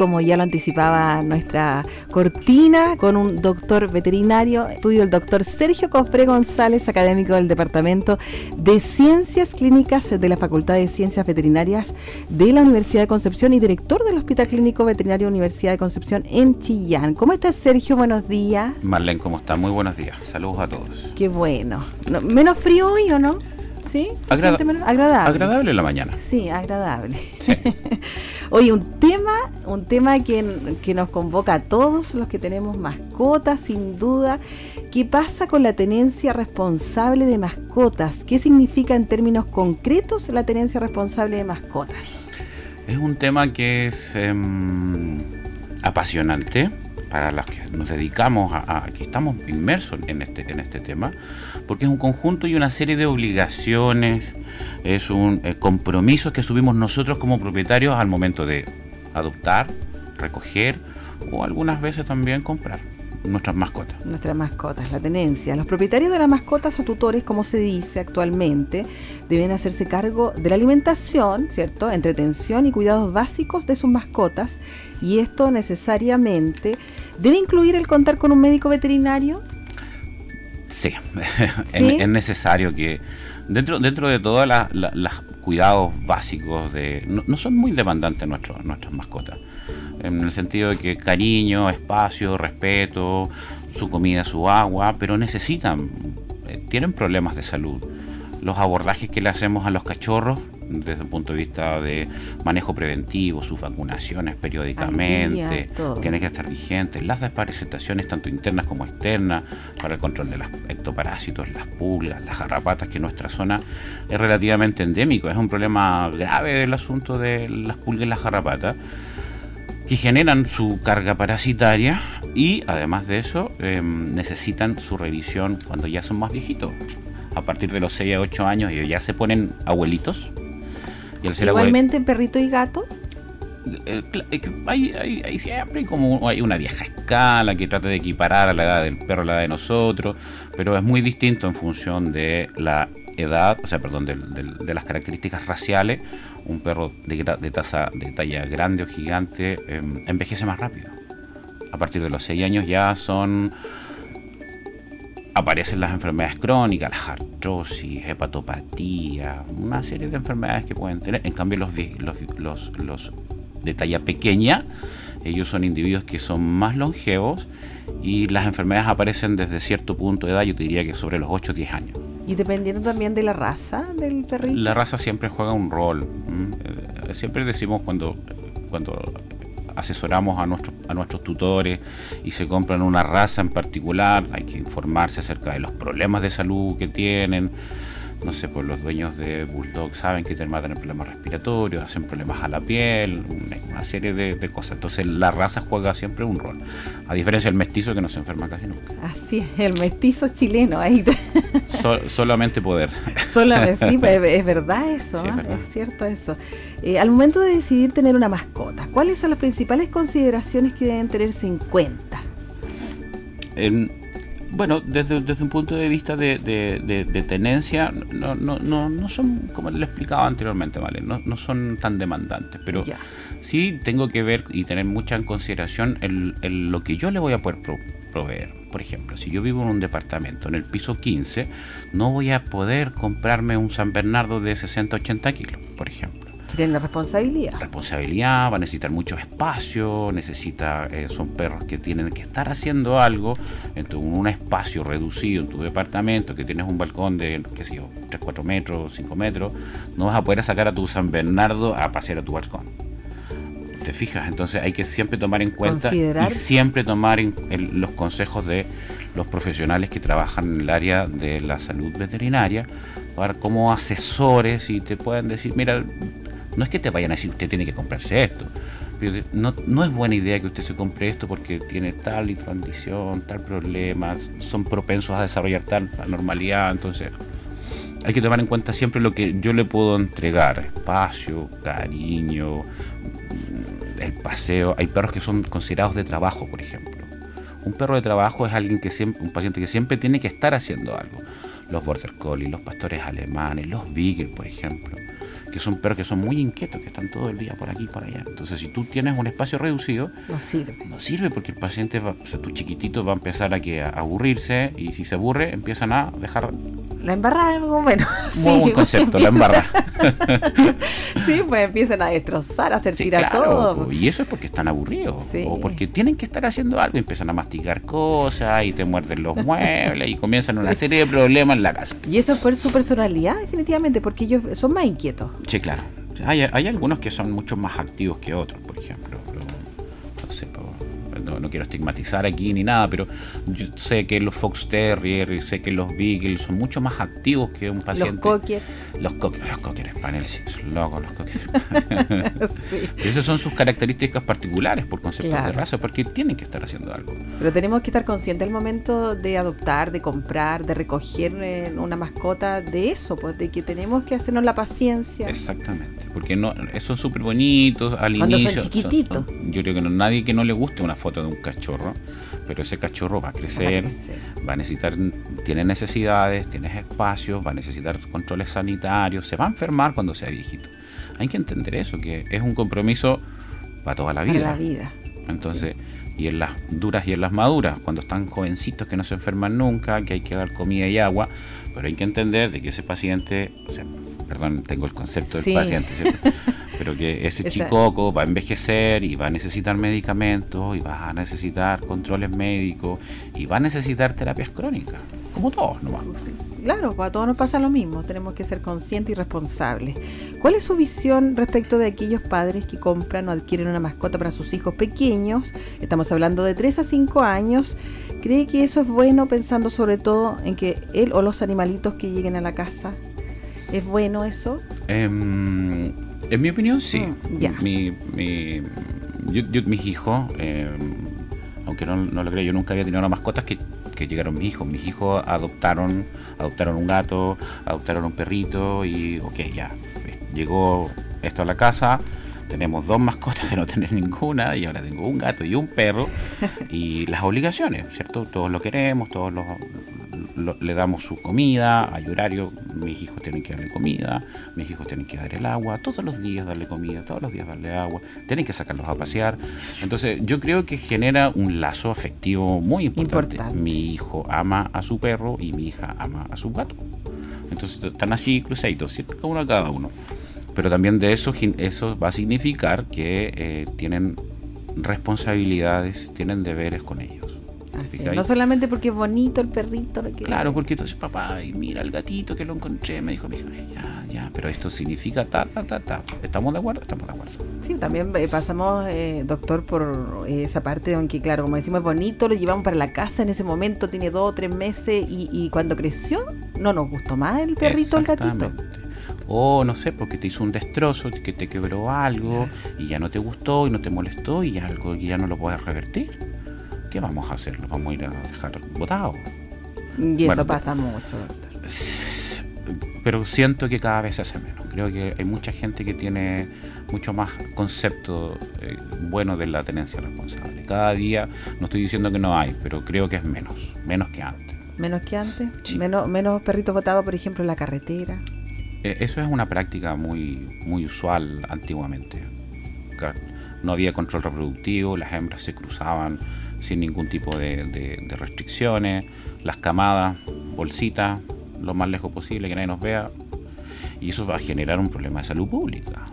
Como ya lo anticipaba nuestra cortina, con un doctor veterinario, estudio el doctor Sergio Cofre González, académico del Departamento de Ciencias Clínicas de la Facultad de Ciencias Veterinarias de la Universidad de Concepción y director del Hospital Clínico Veterinario Universidad de Concepción en Chillán. ¿Cómo estás, Sergio? Buenos días. Marlene, ¿cómo estás? Muy buenos días. Saludos a todos. Qué bueno. ¿Menos frío hoy o no? ¿Sí? agradable. Agradable en la mañana. Sí, agradable. Sí. Oye, un tema, un tema que, que, nos convoca a todos los que tenemos mascotas, sin duda. ¿Qué pasa con la tenencia responsable de mascotas? ¿Qué significa en términos concretos la tenencia responsable de mascotas? Es un tema que es em, apasionante para los que nos dedicamos a, que estamos inmersos en este, en este tema, porque es un conjunto y una serie de obligaciones, es un eh, compromiso que subimos nosotros como propietarios al momento de adoptar, recoger o algunas veces también comprar nuestras mascotas. Nuestras mascotas, la tenencia. Los propietarios de las mascotas o tutores, como se dice actualmente, deben hacerse cargo de la alimentación, ¿cierto? Entretención y cuidados básicos de sus mascotas. Y esto necesariamente debe incluir el contar con un médico veterinario. Sí, es necesario que dentro, dentro de todos los cuidados básicos, de no, son muy demandantes nuestros, nuestras mascotas en el sentido de que cariño, espacio, respeto, su comida, su agua, pero necesitan, eh, tienen problemas de salud. Los abordajes que le hacemos a los cachorros desde el punto de vista de manejo preventivo, sus vacunaciones periódicamente, tienen que estar vigentes, las desparasitaciones tanto internas como externas para el control de los ectoparásitos, las pulgas, las garrapatas, que en nuestra zona es relativamente endémico, es un problema grave del asunto de las pulgas y las garrapatas que generan su carga parasitaria y además de eso em, necesitan su revisión cuando ya son más viejitos. A partir de los 6 a 8 años ellos ya se ponen abuelitos. Y Igualmente perrito y gato. Eh, eh, hay, hay, siempre como hay una vieja escala que trata de equiparar a la edad del perro a la edad de nosotros, pero es muy distinto en función de la edad, o sea, perdón, de, las características raciales, un perro de, de, taza, de talla grande o gigante em, envejece más rápido. A partir de los 6 años ya son aparecen las enfermedades crónicas, la artrosis, hepatopatía, una serie de enfermedades que pueden tener. En cambio, los, los, los de talla pequeña, ellos son individuos que son más longevos y las enfermedades aparecen desde cierto punto de edad, yo te diría que sobre los 8 o 10 años. Y dependiendo también de la raza del perrito. La raza siempre juega un rol. Eh, siempre decimos cuando, cuando asesoramos a nuestros, a nuestros tutores y se compran una raza en particular, hay que informarse acerca de los problemas de salud que tienen no sé, pues los dueños de Bulldog saben que tener problemas respiratorios, hacen problemas a la piel, una, serie de, cosas. Entonces la raza juega siempre un rol, a diferencia del mestizo que no se enferma casi nunca. Así es, el mestizo chileno, ahí. solamente poder. Solamente, sí, pues, es, verdad eso, ¿ah? es, cierto eso. Eh, al momento de decidir tener una mascota, ¿cuáles son las principales consideraciones que deben tenerse en cuenta? En, bueno, desde, desde, un punto de vista de, de, tenencia, no, no, no, no, son, como le explicaba anteriormente, ¿vale? No, no son tan demandantes, pero sí tengo que ver y tener mucha en consideración el, lo que yo le voy a poder proveer. Por ejemplo, si yo vivo en un departamento en el piso 15, no voy a poder comprarme un San Bernardo de 60-80 kilos, por ejemplo. Tienen la responsabilidad. Responsabilidad, va a necesitar mucho espacio, necesita, eh, son perros que tienen que estar haciendo algo en un espacio reducido en tu departamento, que tienes un balcón de, qué sé yo, 3, 4 metros, 5 metros, no vas a poder sacar a tu San Bernardo a pasear a tu balcón. ¿Te fijas? Entonces hay que siempre tomar en cuenta y siempre tomar en, los consejos de los profesionales que trabajan en el área de la salud veterinaria, para como asesores y te pueden decir, mira, no es que te vayan a decir usted tiene que comprarse esto, no, no es buena idea que usted se compre esto porque tiene tal y condición, tal problema, son propensos a desarrollar tal anormalidad, entonces hay que tomar en cuenta siempre lo que yo le puedo entregar, espacio, cariño, el paseo. Hay perros que son considerados de trabajo, por ejemplo. Un perro de trabajo es alguien que siempre, un paciente que siempre tiene que estar haciendo algo. Los border collie, los pastores alemanes, los beagle, por ejemplo que son perros que son muy inquietos, que están todo el día por aquí y por allá. Entonces, si tú tienes un espacio reducido, no sirve. No sirve porque el paciente, va, o sea, tu chiquitito va a empezar a, que, a aburrirse y si se aburre, empiezan a dejar la embarrada algo bueno. Muy buen concepto, la embarrada. sí, pues empiezan a destrozar, a hacer tirar todo. Y eso es porque están aburridos. O porque tienen que estar haciendo algo, empiezan a masticar cosas y te muerden los muebles y comienzan una serie de problemas en la casa. Y eso es por su personalidad, definitivamente, porque ellos son más inquietos. Sí, claro. Hay, hay algunos que son mucho más activos que otros, por ejemplo. no sé, no, quiero estigmatizar aquí ni nada, pero yo sé que los Fox Terrier y sé que los Beagle son mucho más activos que un paciente. Los Cocker. Los Cocker, los Cocker Spaniel, sí, son locos los Cocker sí. Esas son sus características particulares por concepto de raza, porque tienen que estar haciendo algo. Pero tenemos que estar conscientes del momento de adoptar, de comprar, de recoger eh, una mascota, de eso, pues de que tenemos que hacernos la paciencia. Exactamente, porque no, son súper bonitos al inicio. Son chiquititos. yo creo que no, nadie que no le guste una foto de un cachorro, pero ese cachorro va a crecer, va a, necesitar, tiene necesidades, tiene espacios, va a necesitar controles sanitarios, se va a enfermar cuando sea viejito. Hay que entender eso, que es un compromiso para toda la vida. la vida. Entonces, y en las duras y en las maduras, cuando están jovencitos que no se enferman nunca, que hay que dar comida y agua, pero hay que entender de que ese paciente, o sea, perdón, tengo el concepto del paciente, ¿cierto? pero que ese chicoco va a envejecer y va a necesitar medicamentos y va a necesitar controles médicos y va a necesitar terapias crónicas, como todos nomás. Sí, claro, pues a todos nos pasa lo mismo, tenemos que ser conscientes y responsables. ¿Cuál es su visión respecto de aquellos padres que compran o adquieren una mascota para sus hijos pequeños? Estamos hablando de 3 a 5 años. ¿Cree que eso es bueno pensando sobre todo en que él o los animalitos que lleguen a la casa? ¿Es bueno eso? Eh, en mi opinión, sí. Mm, mi, mi, yo, mis hijos, eh, aunque no, lo creo, yo nunca había tenido una mascotas que, que llegaron mis hijos. Mis hijos adoptaron, adoptaron un gato, adoptaron un perrito y, ok, ya, llegó esto a la casa tenemos dos mascotas de no tener ninguna y ahora tengo un gato y un perro y las obligaciones, ¿cierto? Todos lo queremos, todos le damos su comida, hay horario, mis hijos tienen que darle comida, mis hijos tienen que dar el agua, todos los días darle comida, todos los días darle agua, tienen que sacarlos a pasear. Entonces yo creo que genera un lazo afectivo muy importante. Mi hijo ama a su perro y mi hija ama a su gato. Entonces están así cruzaditos, cada uno a cada uno pero también de eso, eso va a significar que eh, tienen responsabilidades, tienen deberes con ellos. No solamente porque es bonito el perrito. Claro, porque entonces papá, y mira el gatito que lo encontré, me dijo mi hija, ya, ya, pero esto significa ta, ta, ta, ta. ¿Estamos de acuerdo? Estamos de acuerdo. Sí, también eh, pasamos, eh, doctor, por esa parte, aunque claro, como decimos, es bonito, lo llevamos para la casa en ese momento, tiene dos o tres meses y, y cuando creció no nos gustó más el perrito, el gatito o no sé, porque te hizo un destrozo, que te quebró algo y ya no te gustó y no te molestó y algo que ya no lo puedes revertir. ¿Qué vamos a hacer? ¿Lo vamos a ir a dejar botado? Y eso pasa mucho, doctor. Pero siento que cada vez se hace menos. Creo que hay mucha gente que tiene mucho más concepto eh, bueno de la tenencia responsable. Cada día, no estoy diciendo que no hay, pero creo que es menos, menos que antes. ¿Menos que antes? Menos, menos perritos botados, por ejemplo, en la carretera. Eh, eso es una práctica muy, muy usual antiguamente. No había control reproductivo, las hembras se cruzaban sin ningún tipo de, restricciones, las camadas, bolsitas, lo más lejos posible, que nadie nos vea. Y eso va a generar un problema de salud pública.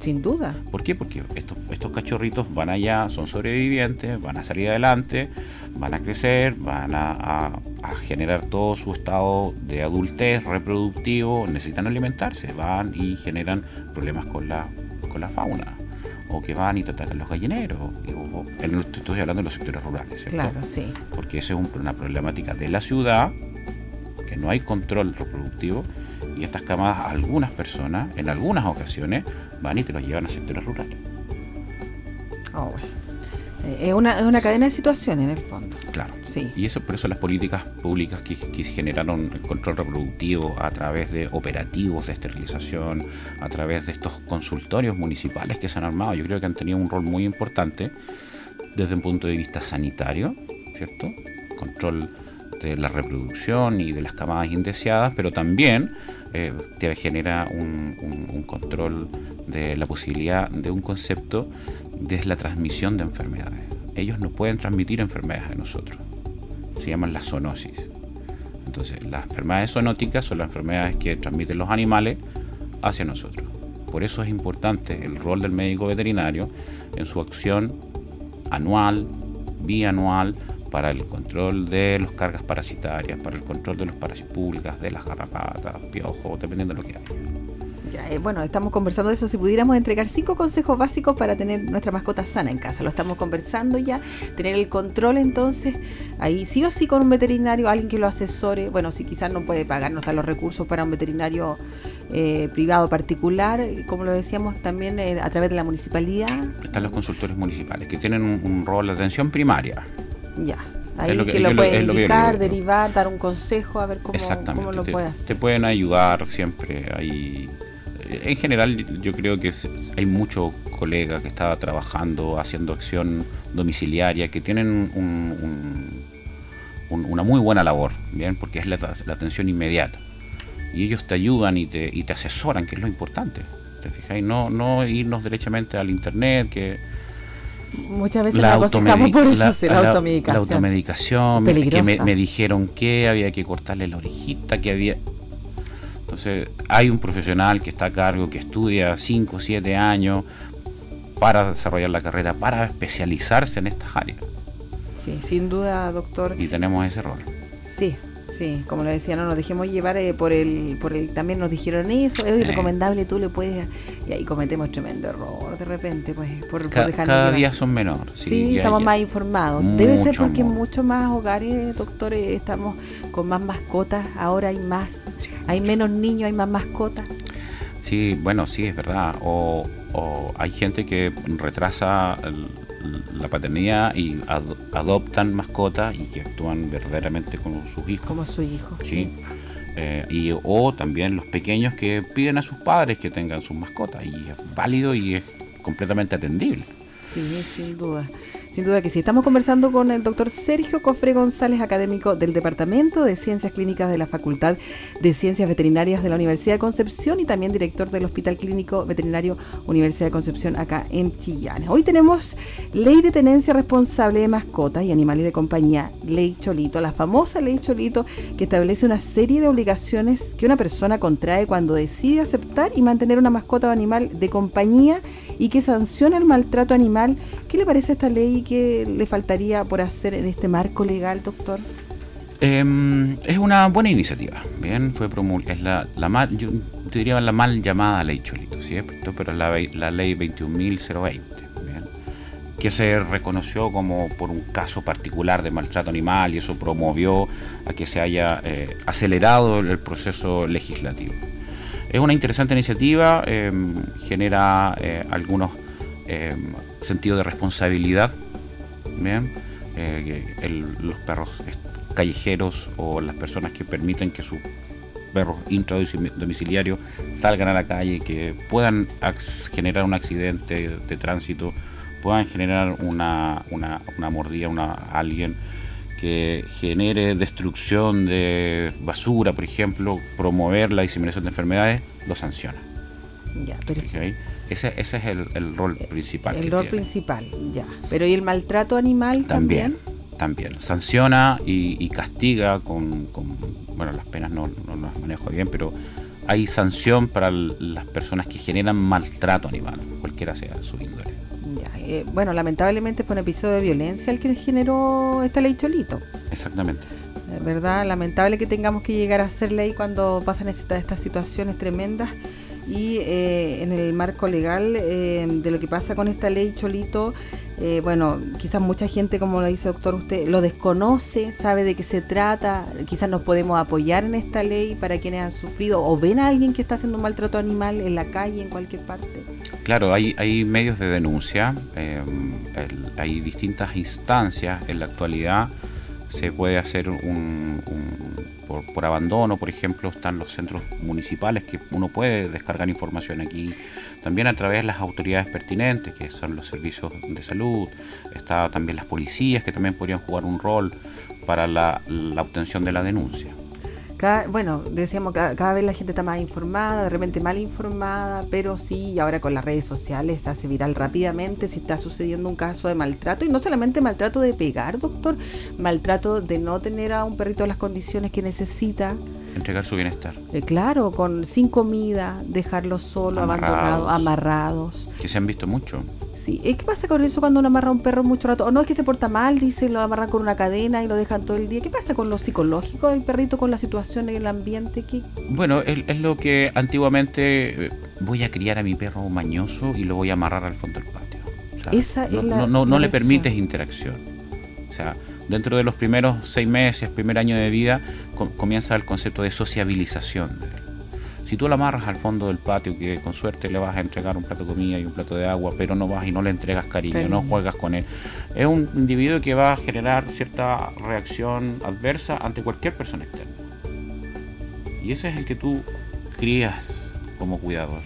Sin duda. ¿Por qué? Porque estos, estos cachorritos van allá, son sobrevivientes, van a salir adelante, van a crecer, van a, generar todo su estado de adultez reproductivo, necesitan alimentarse, van y generan problemas con la, con la fauna. O que van y te atacan los gallineros. estoy hablando de los sectores rurales, ¿cierto? Claro, sí. Porque esa es una problemática de la ciudad, que no hay control reproductivo y estas camadas, algunas personas, en algunas ocasiones, van y te los llevan a sectores rurales. Oh, eh, es, una, es una cadena de situaciones en el fondo. Claro. Sí. Y eso por eso las políticas públicas que, que generaron el control reproductivo a través de operativos de esterilización, a través de estos consultorios municipales que se han armado, yo creo que han tenido un rol muy importante desde un punto de vista sanitario, ¿cierto? Control de la reproducción y de las camadas indeseadas, pero también eh, te genera un, control de la posibilidad de un concepto de la transmisión de enfermedades. Ellos no pueden transmitir enfermedades a nosotros. Se llaman la zoonosis. Entonces, las enfermedades zoonóticas son las enfermedades que transmiten los animales hacia nosotros. Por eso es importante el rol del médico veterinario en su acción anual, bianual, para el control de las cargas parasitarias, para el control de los parásitos públicas, de las garrapatas, piojos, dependiendo de lo que haya. Eh, bueno, estamos conversando de eso. Si pudiéramos entregar cinco consejos básicos para tener nuestra mascota sana en casa, lo estamos conversando ya. Tener el control, entonces, ahí sí o sí con un veterinario, alguien que lo asesore. Bueno, si quizás no puede pagar, no están los recursos para un veterinario eh, privado particular, como lo decíamos también eh, a través de la municipalidad. Están los consultores municipales que tienen un, rol de atención primaria. Ya. Ahí lo que, lo puede indicar, derivar, dar un consejo, a ver cómo, cómo lo puede hacer. Te pueden ayudar siempre ahí en general yo creo que hay muchos colegas que están trabajando, haciendo acción domiciliaria, que tienen una muy buena labor, ¿bien? porque es la, atención inmediata. Y ellos te ayudan y te, y te asesoran, que es lo importante. ¿Te fijáis? No, no irnos derechamente al internet, que muchas veces la, automedicación, por eso, la, automedicación. La automedicación, que me, me, dijeron que había que cortarle la orejita, que había... Entonces, hay un profesional que está a cargo, que estudia 5 o 7 años para desarrollar la carrera, para especializarse en estas áreas. Sí, sin duda, doctor. Y tenemos ese rol. Sí, Sí, como le decía, no nos dejemos llevar eh, por el, por el, también nos dijeron eso, es irrecomendable, tú le puedes, y ahí cometemos tremendo error de repente, pues, por, dejar Cada día son menores. Sí, estamos más informados. Debe ser porque en muchos más hogares, doctores, estamos con más mascotas, ahora hay más, hay menos niños, hay más mascotas. Sí, bueno, sí, es verdad. O, o hay gente que retrasa el, la paternidad y adoptan mascotas y que actúan verdaderamente como sus hijos. Como su hijo. Sí. Eh, y, o también los pequeños que piden a sus padres que tengan sus mascotas. Y es válido y es completamente atendible. Sí, sin duda. Sin duda que sí. Estamos conversando con el doctor Sergio Cofre González, académico del Departamento de Ciencias Clínicas de la Facultad de Ciencias Veterinarias de la Universidad de Concepción y también director del Hospital Clínico Veterinario Universidad de Concepción acá en Chillán. Hoy tenemos Ley de Tenencia Responsable de Mascotas y Animales de Compañía, Ley Cholito, la famosa Ley Cholito que establece una serie de obligaciones que una persona contrae cuando decide aceptar y mantener una mascota o animal de compañía y que sanciona el maltrato animal. ¿Qué le parece esta ley? Qué le faltaría por hacer en este marco legal, doctor? Em, es una buena iniciativa, bien, fue promulgada, es la, la mal, yo diría la mal llamada ley Cholito, ¿cierto? Pero la, la ley 21.020, bien, que se reconoció como por un caso particular de maltrato animal y eso promovió a que se haya eh, acelerado el proceso legislativo. Es una interesante iniciativa, em, genera eh, algunos em, sentidos de responsabilidad Bien, eh, los perros callejeros o las personas que permiten que sus perros intradomiciliarios salgan a la calle, que puedan generar un accidente de tránsito, puedan generar una, una, una mordida a alguien, que genere destrucción de basura, por ejemplo, promover la diseminación de enfermedades, lo sanciona. Ya, pero... Ese, ese es el, rol principal. El rol principal, ya. Pero ¿y el maltrato animal también? También. Sanciona y, castiga con, Bueno, las penas no, las manejo bien, pero hay sanción para las personas que generan maltrato animal, cualquiera sea su índole. Ya, eh, bueno, lamentablemente fue un episodio de violencia el que generó esta ley Cholito. Exactamente. ¿Verdad? Lamentable que tengamos que llegar a hacer ley cuando pasan estas situaciones tremendas y eh, en el marco legal eh, de lo que pasa con esta ley Cholito, eh, bueno, quizás mucha gente, como lo dice doctor, usted lo desconoce, sabe de qué se trata, quizás nos podemos apoyar en esta ley para quienes han sufrido o ven a alguien que está haciendo un maltrato animal en la calle, en cualquier parte. Claro, hay, hay medios de denuncia, em, hay distintas instancias en la actualidad. Se puede hacer un, por, abandono, por ejemplo, están los centros municipales que uno puede descargar información aquí. También a través de las autoridades pertinentes, que son los servicios de salud. Está también las policías, que también podrían jugar un rol para la obtención de la denuncia bueno, decíamos que cada, vez la gente está más informada, de repente mal informada, pero sí, ahora con las redes sociales se hace viral rápidamente si está sucediendo un caso de maltrato, y no solamente maltrato de pegar, doctor, maltrato de no tener a un perrito las condiciones que necesita. Entregar su bienestar. Eh, claro, con sin comida, dejarlo solo, abandonado, amarrados. Que se han visto mucho. Sí, ¿qué pasa con eso cuando uno amarra a un perro mucho rato? O no es que se porta mal, dice, lo amarran con una cadena y lo dejan todo el día. ¿Qué pasa con lo psicológico del perrito, con la situación en el ambiente? ¿Qué? Bueno, es, lo que antiguamente eh, voy a criar a mi perro mañoso y lo voy a amarrar al fondo del patio. Esa no, es la, no, no, le permites interacción. O sea, dentro de los primeros seis meses, primer año de vida, comienza el concepto de sociabilización si tú la amarras al fondo del patio, que con suerte le vas a entregar un plato de comida y un plato de agua, pero no vas y no le entregas cariño, no juegas con él, es un individuo que va a generar cierta reacción adversa ante cualquier persona externa. Y ese es el que tú crías como cuidador.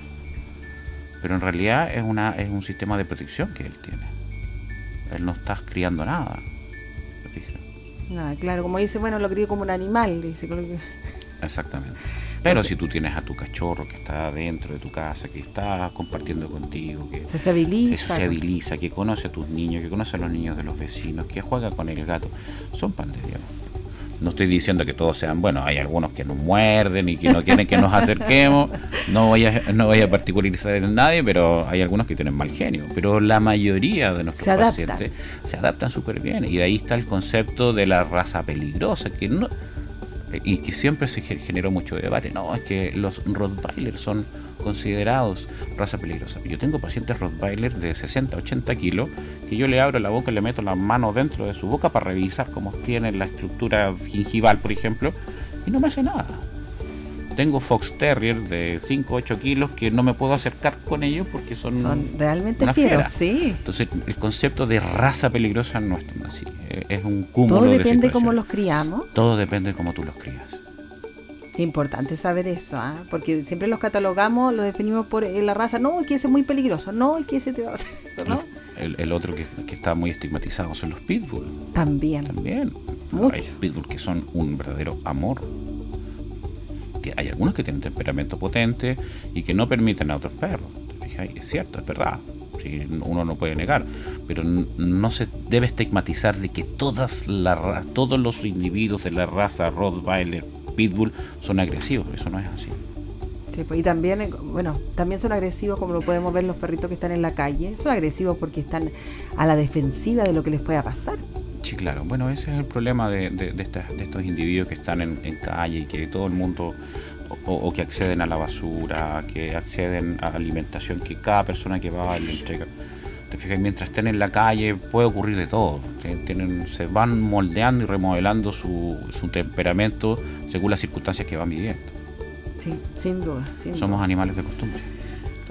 Pero en realidad es, una, es un sistema de protección que él tiene. Él no está criando nada. Nada, claro, como dice, bueno, lo crío como un animal. Dice, Exactamente. Pero si tú tienes a tu cachorro que está dentro de tu casa, que está compartiendo contigo, que se sociabiliza, que, conoce a tus niños, que conoce a los niños de los vecinos, que juega con el gato, son pandemias. No estoy diciendo que todos sean buenos, hay algunos que nos muerden y que no quieren que nos acerquemos, no voy a, no voy a particularizar en nadie, pero hay algunos que tienen mal genio. Pero la mayoría de nuestros pacientes se adaptan súper bien y de ahí está el concepto de la raza peligrosa, que no, y que siempre se generó mucho debate. No, es que los Rottweiler son considerados raza peligrosa. Yo tengo pacientes Rottweiler de 60, 80 kilos que yo le abro la boca y le meto la mano dentro de su boca para revisar cómo tiene la estructura gingival, por ejemplo, y no me hace nada. Tengo Fox Terrier de 5 8 kilos que no me puedo acercar con ellos porque son, son realmente fieros, sí. Entonces, el concepto de raza peligrosa no es tan así. Eh, es un cúmulo Todo depende de cómo los criamos. Todo depende de cómo tú los crías. Importante saber eso, ¿ah? porque siempre los catalogamos, los definimos por eh, la raza. No, que ese es muy peligroso. No, que ese te va a hacer eso, ¿no? El, otro que, está muy estigmatizado son los pitbull. También. También. Hay pitbull que son un verdadero amor hay algunos que tienen temperamento potente y que no permiten a otros perros. Es cierto, es verdad. uno no puede negar, pero no se debe estigmatizar de que todas todos los individuos de la raza Rottweiler, Pitbull son agresivos. Eso no es así. Pues, y también, eh, bueno, también son agresivos como lo podemos ver los perritos que están en la calle. Son agresivos porque están a la defensiva de lo que les pueda pasar. Sí, claro. Bueno, ese es el problema de, de, estos individuos que están en, calle y que todo el mundo, o, que acceden a la basura, que acceden a alimentación, que cada persona que va le entrega. Te fijas, mientras estén en la calle puede ocurrir de todo. Tienen, se van moldeando y remodelando su, su temperamento según las circunstancias que van viviendo. Sí, sin duda. Somos animales de costumbre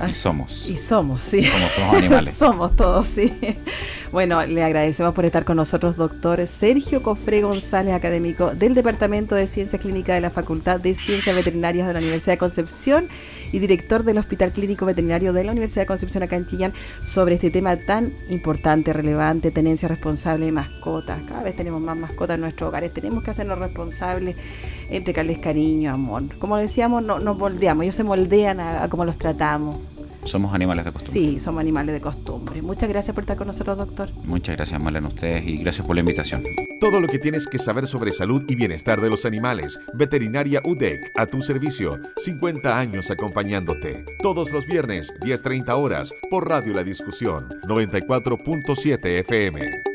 y somos. Y somos, sí. Somos todos animales. somos todos, sí. Bueno, le agradecemos por estar con nosotros, doctor Sergio Cofré González, académico del Departamento de Ciencias Clínicas de la Facultad de Ciencias Veterinarias de la Universidad de Concepción y director del Hospital Clínico Veterinario de la Universidad de Concepción acá en Chillán, sobre este tema tan importante, relevante, tenencia responsable de mascotas. Cada vez tenemos más mascotas en nuestros hogares, tenemos que hacernos responsables, entregarles cariño, amor. Como decíamos, no, nos moldeamos, ellos se moldean a, a cómo los tratamos. Somos animales de costumbre. Sí, somos animales de costumbre. Muchas gracias por estar con nosotros, doctor. Muchas gracias, Marlene, a ustedes y gracias por la invitación. Todo lo que tienes que saber sobre salud y bienestar de los animales. Veterinaria UDEC, a tu servicio. 50 años acompañándote. Todos los viernes, 10.30 horas, por Radio La Discusión, 94.7 FM.